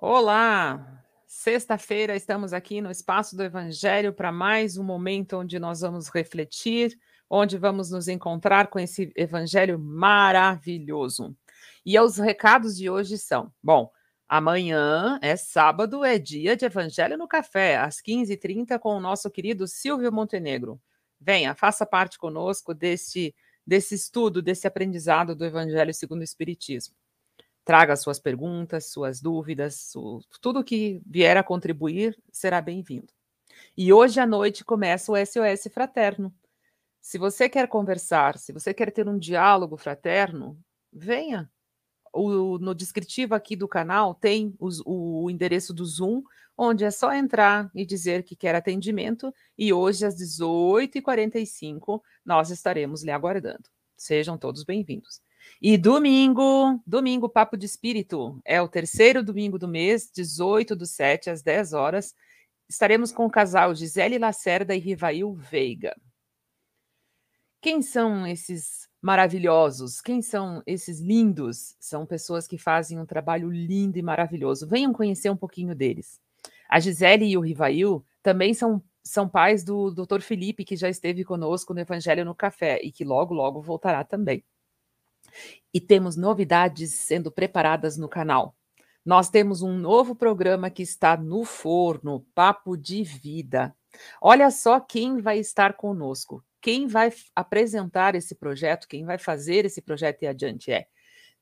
Olá! Sexta-feira estamos aqui no Espaço do Evangelho para mais um momento onde nós vamos refletir, onde vamos nos encontrar com esse Evangelho maravilhoso. E os recados de hoje são: bom, amanhã é sábado, é dia de Evangelho no Café, às 15h30, com o nosso querido Silvio Montenegro. Venha, faça parte conosco desse, desse estudo, desse aprendizado do Evangelho segundo o Espiritismo. Traga suas perguntas, suas dúvidas, tudo que vier a contribuir será bem-vindo. E hoje à noite começa o SOS Fraterno. Se você quer conversar, se você quer ter um diálogo fraterno, venha. O, no descritivo aqui do canal tem os, o endereço do Zoom, onde é só entrar e dizer que quer atendimento, e hoje às 18h45 nós estaremos lhe aguardando. Sejam todos bem-vindos. E domingo, domingo, Papo de Espírito, é o terceiro domingo do mês, 18 do 7 às 10 horas. Estaremos com o casal Gisele Lacerda e Rivail Veiga. Quem são esses maravilhosos? Quem são esses lindos? São pessoas que fazem um trabalho lindo e maravilhoso. Venham conhecer um pouquinho deles. A Gisele e o Rivail também são, são pais do Dr. Felipe, que já esteve conosco no Evangelho no Café e que logo, logo voltará também e temos novidades sendo preparadas no canal. Nós temos um novo programa que está no forno, Papo de Vida. Olha só quem vai estar conosco. Quem vai apresentar esse projeto, quem vai fazer esse projeto e adiante é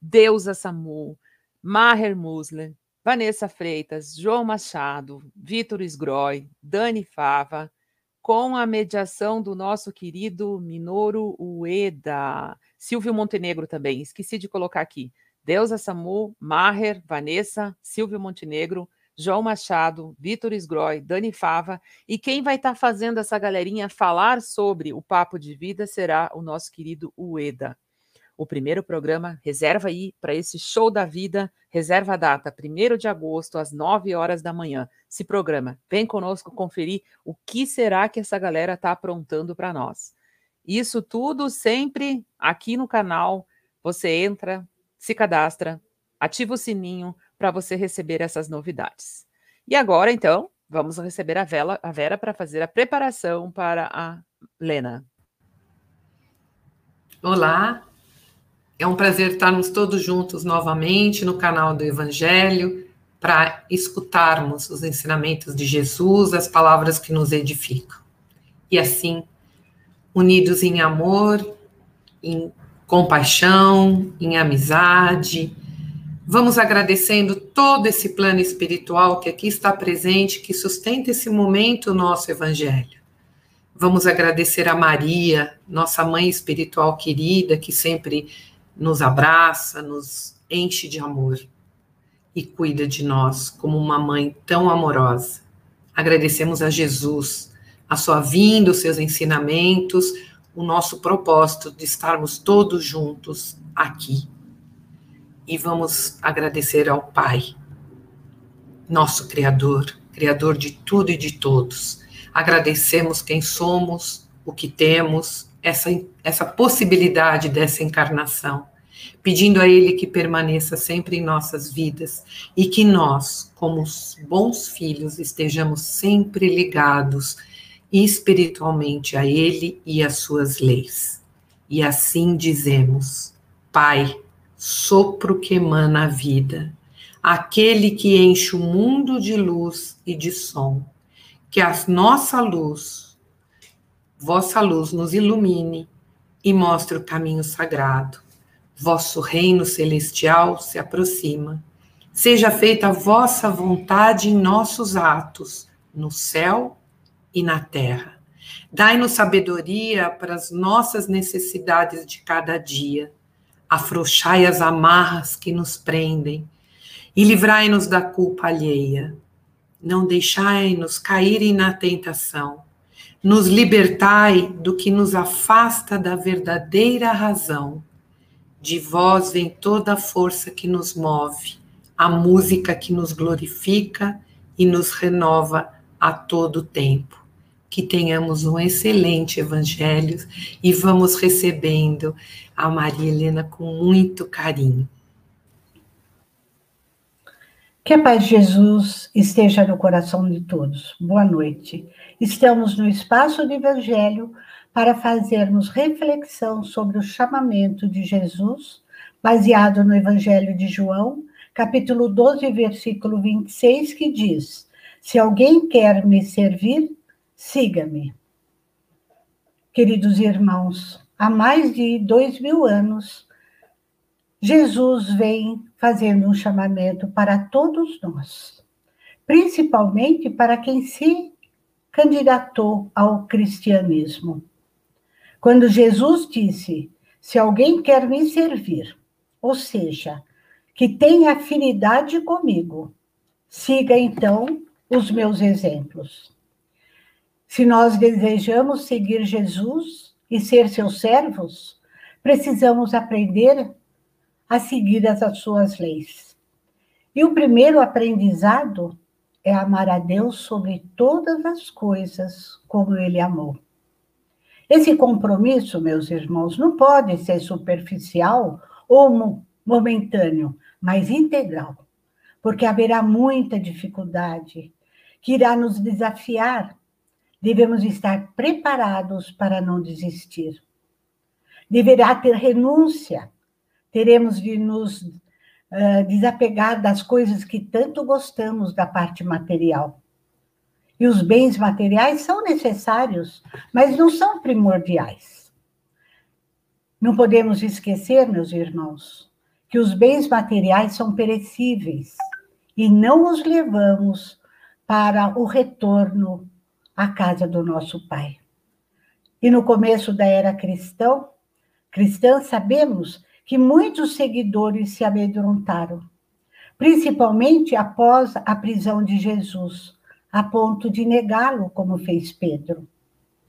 Deusa Samu, Maher Musler, Vanessa Freitas, João Machado, Vitor Sgroy, Dani Fava, com a mediação do nosso querido Minoru Ueda. Silvio Montenegro também, esqueci de colocar aqui. Deusa Samu, Maher, Vanessa, Silvio Montenegro, João Machado, Vitor Sgroy, Dani Fava. E quem vai estar tá fazendo essa galerinha falar sobre o Papo de Vida será o nosso querido Ueda. O primeiro programa, reserva aí para esse show da vida, reserva a data, 1 de agosto, às 9 horas da manhã. Se programa, vem conosco conferir o que será que essa galera está aprontando para nós. Isso tudo sempre aqui no canal. Você entra, se cadastra, ativa o sininho para você receber essas novidades. E agora, então, vamos receber a, Vela, a Vera para fazer a preparação para a Lena. Olá, é um prazer estarmos todos juntos novamente no canal do Evangelho para escutarmos os ensinamentos de Jesus, as palavras que nos edificam. E assim unidos em amor, em compaixão, em amizade. Vamos agradecendo todo esse plano espiritual que aqui está presente, que sustenta esse momento nosso evangelho. Vamos agradecer a Maria, nossa mãe espiritual querida, que sempre nos abraça, nos enche de amor e cuida de nós como uma mãe tão amorosa. Agradecemos a Jesus, a sua vinda, os seus ensinamentos, o nosso propósito de estarmos todos juntos aqui. E vamos agradecer ao Pai, nosso Criador, Criador de tudo e de todos. Agradecemos quem somos, o que temos, essa, essa possibilidade dessa encarnação, pedindo a Ele que permaneça sempre em nossas vidas e que nós, como bons filhos, estejamos sempre ligados espiritualmente a Ele e às suas leis. E assim dizemos: Pai, sopro que emana a vida, aquele que enche o mundo de luz e de som, que a nossa luz, vossa luz, nos ilumine e mostre o caminho sagrado. Vosso reino celestial se aproxima. Seja feita a vossa vontade em nossos atos, no céu e na terra. Dai-nos sabedoria para as nossas necessidades de cada dia. Afrouxai as amarras que nos prendem e livrai-nos da culpa alheia. Não deixai-nos cair na tentação. Nos libertai do que nos afasta da verdadeira razão. De vós vem toda a força que nos move, a música que nos glorifica e nos renova a todo tempo que tenhamos um excelente evangelho e vamos recebendo a Maria Helena com muito carinho. Que a paz de Jesus esteja no coração de todos. Boa noite. Estamos no espaço do Evangelho para fazermos reflexão sobre o chamamento de Jesus, baseado no Evangelho de João, capítulo 12, versículo 26, que diz: Se alguém quer me servir, siga-me. Queridos irmãos, há mais de dois mil anos, Jesus vem fazendo um chamamento para todos nós, principalmente para quem se candidatou ao cristianismo. Quando Jesus disse: Se alguém quer me servir, ou seja, que tem afinidade comigo, siga então os meus exemplos. Se nós desejamos seguir Jesus e ser seus servos, precisamos aprender a seguir as suas leis. E o primeiro aprendizado é amar a Deus sobre todas as coisas, como ele amou. Esse compromisso, meus irmãos, não pode ser superficial ou momentâneo, mas integral, porque haverá muita dificuldade que irá nos desafiar. Devemos estar preparados para não desistir. Deverá ter renúncia, teremos de nos uh, desapegar das coisas que tanto gostamos da parte material. E os bens materiais são necessários, mas não são primordiais. Não podemos esquecer, meus irmãos, que os bens materiais são perecíveis e não os levamos para o retorno à casa do nosso Pai. E no começo da era cristã, cristã sabemos que muitos seguidores se amedrontaram, principalmente após a prisão de Jesus, a ponto de negá-lo, como fez Pedro.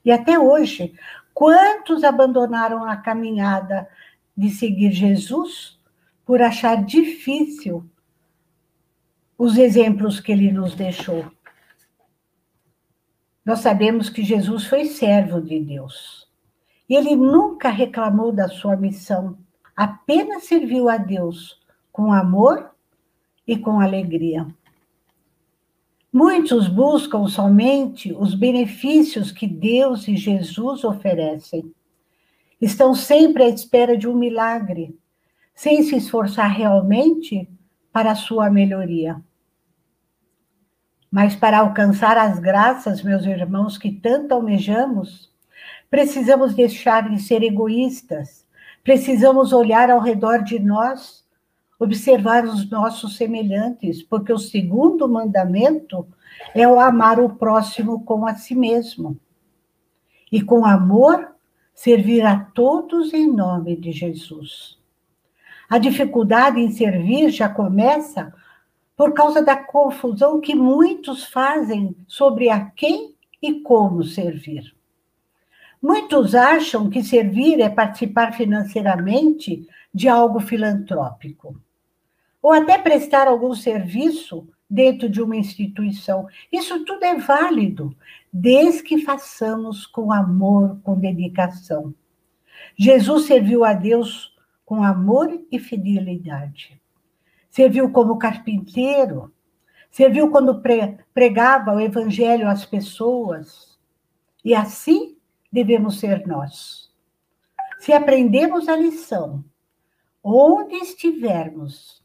E até hoje, quantos abandonaram a caminhada de seguir Jesus por achar difícil os exemplos que ele nos deixou? Nós sabemos que Jesus foi servo de Deus. E ele nunca reclamou da sua missão apenas serviu a Deus com amor e com alegria. Muitos buscam somente os benefícios que Deus e Jesus oferecem. Estão sempre à espera de um milagre, sem se esforçar realmente para a sua melhoria. Mas para alcançar as graças, meus irmãos, que tanto almejamos, precisamos deixar de ser egoístas Precisamos olhar ao redor de nós, observar os nossos semelhantes, porque o segundo mandamento é o amar o próximo como a si mesmo. E com amor, servir a todos em nome de Jesus. A dificuldade em servir já começa por causa da confusão que muitos fazem sobre a quem e como servir. Muitos acham que servir é participar financeiramente de algo filantrópico, ou até prestar algum serviço dentro de uma instituição. Isso tudo é válido, desde que façamos com amor, com dedicação. Jesus serviu a Deus com amor e fidelidade. Serviu como carpinteiro, serviu quando pregava o evangelho às pessoas. E assim devemos ser nós. Se aprendemos a lição, onde estivermos,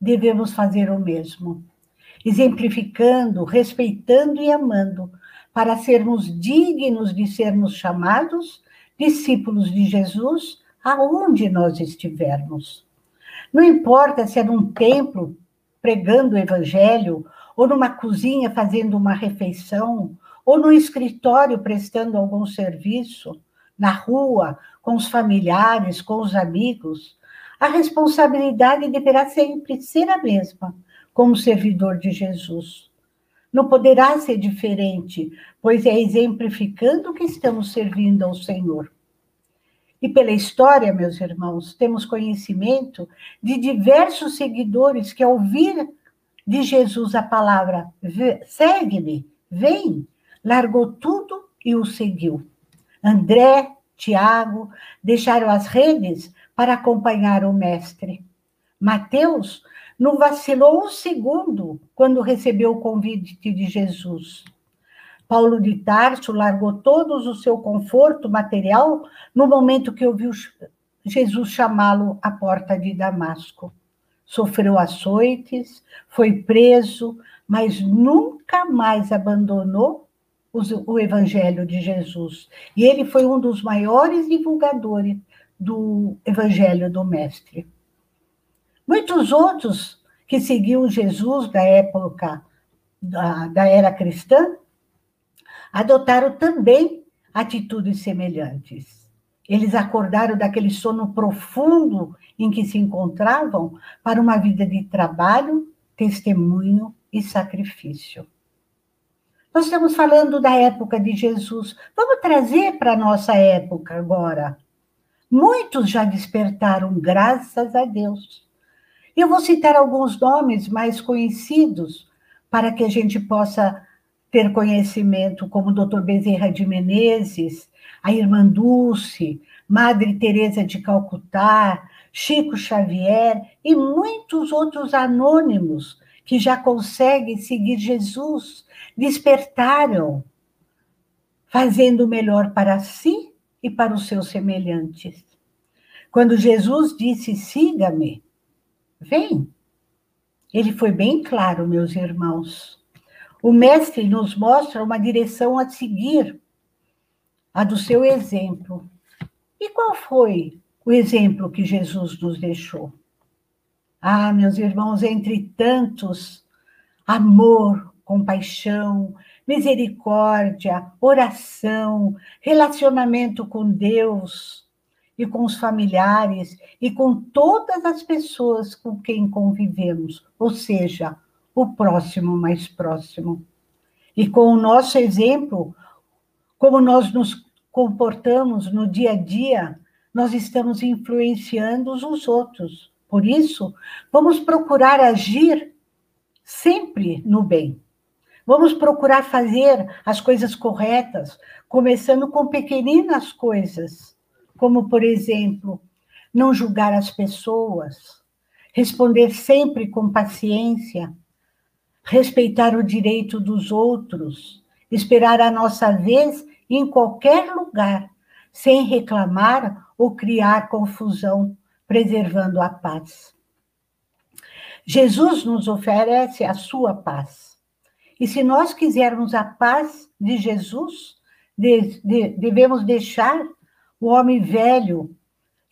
devemos fazer o mesmo, exemplificando, respeitando e amando, para sermos dignos de sermos chamados discípulos de Jesus aonde nós estivermos. Não importa se é num templo pregando o evangelho, ou numa cozinha fazendo uma refeição, ou no escritório prestando algum serviço, na rua, com os familiares, com os amigos, a responsabilidade deverá sempre ser a mesma, como servidor de Jesus. Não poderá ser diferente, pois é exemplificando que estamos servindo ao Senhor. E pela história, meus irmãos, temos conhecimento de diversos seguidores que, ao ouvir de Jesus a palavra segue-me, vem, largou tudo e o seguiu. André, Tiago deixaram as redes para acompanhar o mestre. Mateus não vacilou um segundo quando recebeu o convite de Jesus. Paulo de Tarso largou todo o seu conforto material no momento que ouviu Jesus chamá-lo à porta de Damasco. Sofreu açoites, foi preso, mas nunca mais abandonou o evangelho de Jesus. E ele foi um dos maiores divulgadores do evangelho do Mestre. Muitos outros que seguiam Jesus da época da, da era cristã adotaram também atitudes semelhantes. Eles acordaram daquele sono profundo em que se encontravam para uma vida de trabalho, testemunho e sacrifício. Nós estamos falando da época de Jesus. Vamos trazer para a nossa época agora. Muitos já despertaram, graças a Deus. Eu vou citar alguns nomes mais conhecidos para que a gente possa ter conhecimento, como o Dr. Bezerra de Menezes, a irmã Dulce, Madre Teresa de Calcutá, Chico Xavier e muitos outros anônimos que já conseguem seguir Jesus, despertaram, fazendo o melhor para si e para os seus semelhantes. Quando Jesus disse: "Siga-me", vem. Ele foi bem claro, meus irmãos. O Mestre nos mostra uma direção a seguir, a do seu exemplo. E qual foi o exemplo que Jesus nos deixou? Ah, meus irmãos, entre tantos, amor, compaixão, misericórdia, oração, relacionamento com Deus e com os familiares e com todas as pessoas com quem convivemos, ou seja, o próximo mais próximo. E com o nosso exemplo, como nós nos comportamos no dia a dia, nós estamos influenciando os outros. Por isso, vamos procurar agir sempre no bem. Vamos procurar fazer as coisas corretas, começando com pequeninas coisas, como, por exemplo, não julgar as pessoas, responder sempre com paciência, respeitar o direito dos outros, esperar a nossa vez em qualquer lugar, sem reclamar ou criar confusão, preservando a paz. Jesus nos oferece a sua paz. E se nós quisermos a paz de Jesus, de, de, devemos deixar o homem velho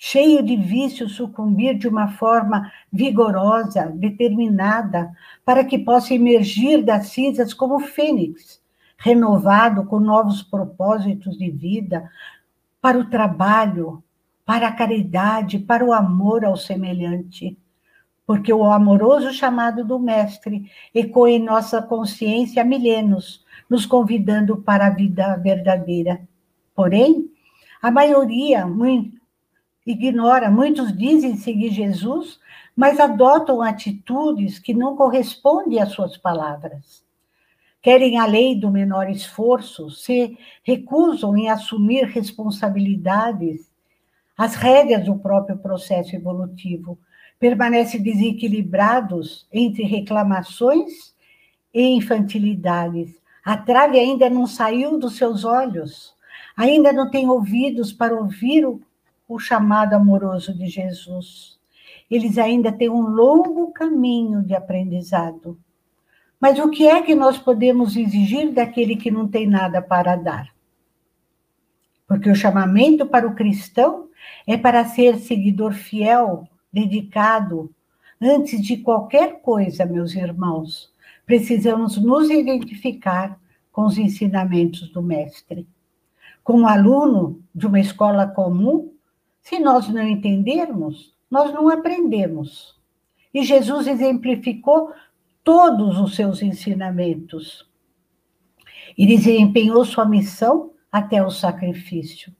cheio de vícios, sucumbir de uma forma vigorosa, determinada, para que possa emergir das cinzas como fênix, renovado com novos propósitos de vida, para o trabalho, para a caridade, para o amor ao semelhante. Porque o amoroso chamado do Mestre ecoa em nossa consciência há milênios, nos convidando para a vida verdadeira. Porém, a maioria, muito, ignora, muitos dizem seguir Jesus, mas adotam atitudes que não correspondem às suas palavras. Querem a lei do menor esforço, se recusam em assumir responsabilidades, as rédeas do próprio processo evolutivo, permanecem desequilibrados entre reclamações e infantilidades. A trave ainda não saiu dos seus olhos, ainda não tem ouvidos para ouvir o o chamado amoroso de Jesus. Eles ainda têm um longo caminho de aprendizado. Mas o que é que nós podemos exigir daquele que não tem nada para dar? Porque o chamamento para o cristão é para ser seguidor fiel, dedicado. Antes de qualquer coisa, meus irmãos, precisamos nos identificar com os ensinamentos do Mestre. Como aluno de uma escola comum, se nós não entendermos, nós não aprendemos. E Jesus exemplificou todos os seus ensinamentos. E desempenhou sua missão até o sacrifício.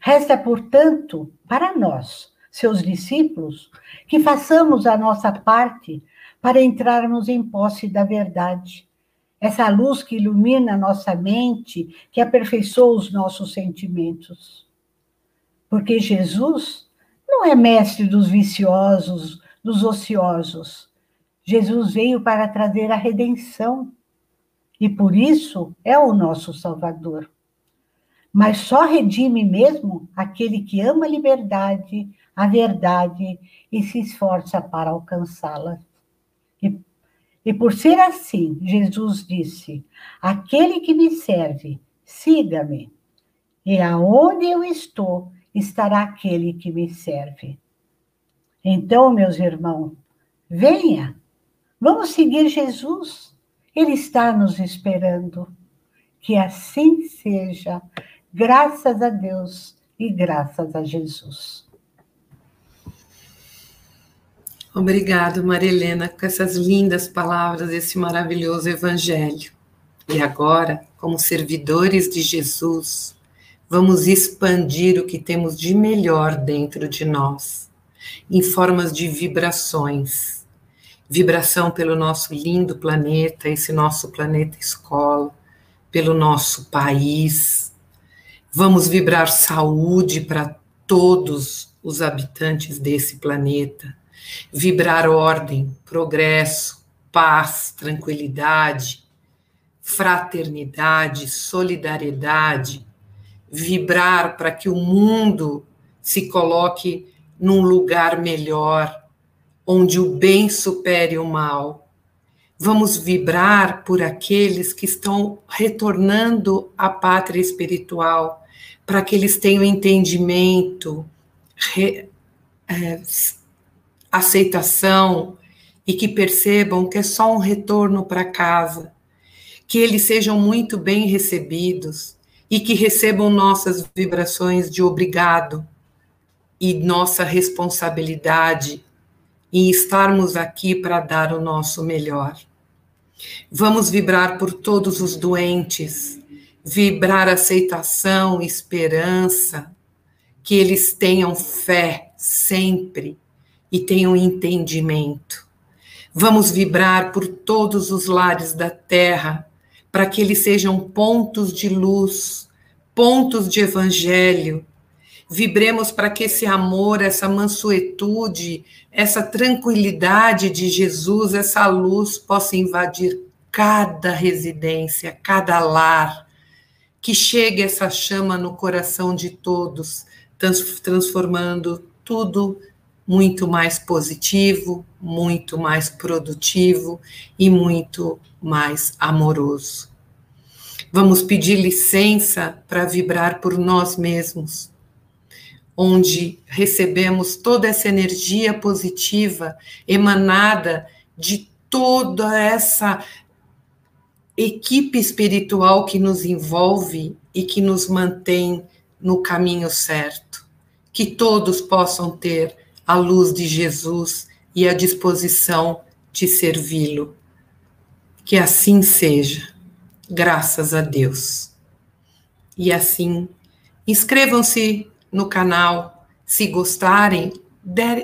Resta, portanto, para nós, seus discípulos, que façamos a nossa parte para entrarmos em posse da verdade. Essa luz que ilumina a nossa mente, que aperfeiçoa os nossos sentimentos. Porque Jesus não é mestre dos viciosos, dos ociosos. Jesus veio para trazer a redenção e por isso é o nosso Salvador. Mas só redime mesmo aquele que ama a liberdade, a verdade e se esforça para alcançá-la. E, e por ser assim, Jesus disse: Aquele que me serve, siga-me. E aonde eu estou, estará aquele que me serve. Então, meus irmãos, venha, vamos seguir Jesus. Ele está nos esperando. Que assim seja, graças a Deus e graças a Jesus. Obrigado, Marilena, com essas lindas palavras desse maravilhoso evangelho. E agora, como servidores de Jesus, vamos expandir o que temos de melhor dentro de nós, em formas de vibrações. Vibração pelo nosso lindo planeta, esse nosso planeta escola, pelo nosso país. Vamos vibrar saúde para todos os habitantes desse planeta. Vibrar ordem, progresso, paz, tranquilidade, fraternidade, solidariedade, vibrar para que o mundo se coloque num lugar melhor, onde o bem supere o mal. Vamos vibrar por aqueles que estão retornando à pátria espiritual, para que eles tenham entendimento, re, é, aceitação e que percebam que é só um retorno para casa, que eles sejam muito bem recebidos, e que recebam nossas vibrações de obrigado e nossa responsabilidade em estarmos aqui para dar o nosso melhor. Vamos vibrar por todos os doentes, vibrar aceitação, esperança, que eles tenham fé sempre e tenham entendimento. Vamos vibrar por todos os lares da terra para que eles sejam pontos de luz, pontos de evangelho. Vibremos para que esse amor, essa mansuetude, essa tranquilidade de Jesus, essa luz possa invadir cada residência, cada lar. Que chegue essa chama no coração de todos, transformando tudo muito mais positivo, muito mais produtivo e muito mais amoroso. Vamos pedir licença para vibrar por nós mesmos, onde recebemos toda essa energia positiva emanada de toda essa equipe espiritual que nos envolve e que nos mantém no caminho certo. Que todos possam ter a luz de Jesus e a disposição de servi-lo. Que assim seja, graças a Deus. E assim, inscrevam-se no canal, se gostarem,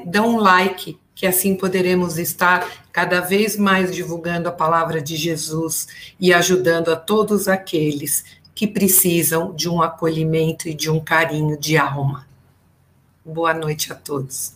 dão um like, que assim poderemos estar cada vez mais divulgando a palavra de Jesus e ajudando a todos aqueles que precisam de um acolhimento e de um carinho de alma. Boa noite a todos.